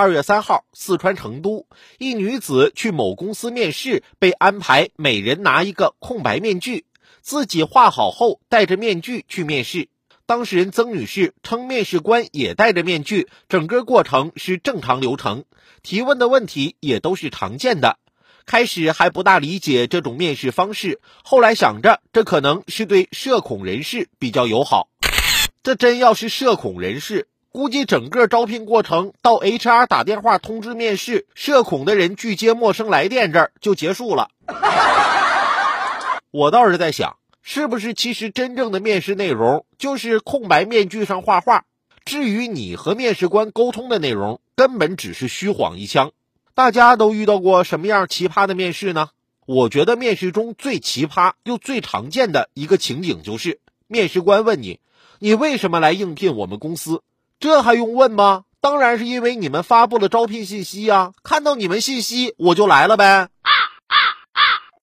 二月三号，四川成都，一女子去某公司面试，被安排每人拿一个空白面具，自己画好后戴着面具去面试。当事人曾女士称，面试官也戴着面具，整个过程是正常流程，提问的问题也都是常见的。开始还不大理解这种面试方式，后来想着这可能是对社恐人士比较友好。这真要是社恐人士，估计整个招聘过程到 HR 打电话通知面试，社恐的人拒接陌生来电这儿就结束了。我倒是在想，是不是其实真正的面试内容就是空白面具上画画，至于你和面试官沟通的内容，根本只是虚晃一枪。大家都遇到过什么样奇葩的面试呢？我觉得面试中最奇葩又最常见的一个情景就是，面试官问你。你为什么来应聘我们公司？这还用问吗？当然是因为你们发布了招聘信息呀！看到你们信息，我就来了呗。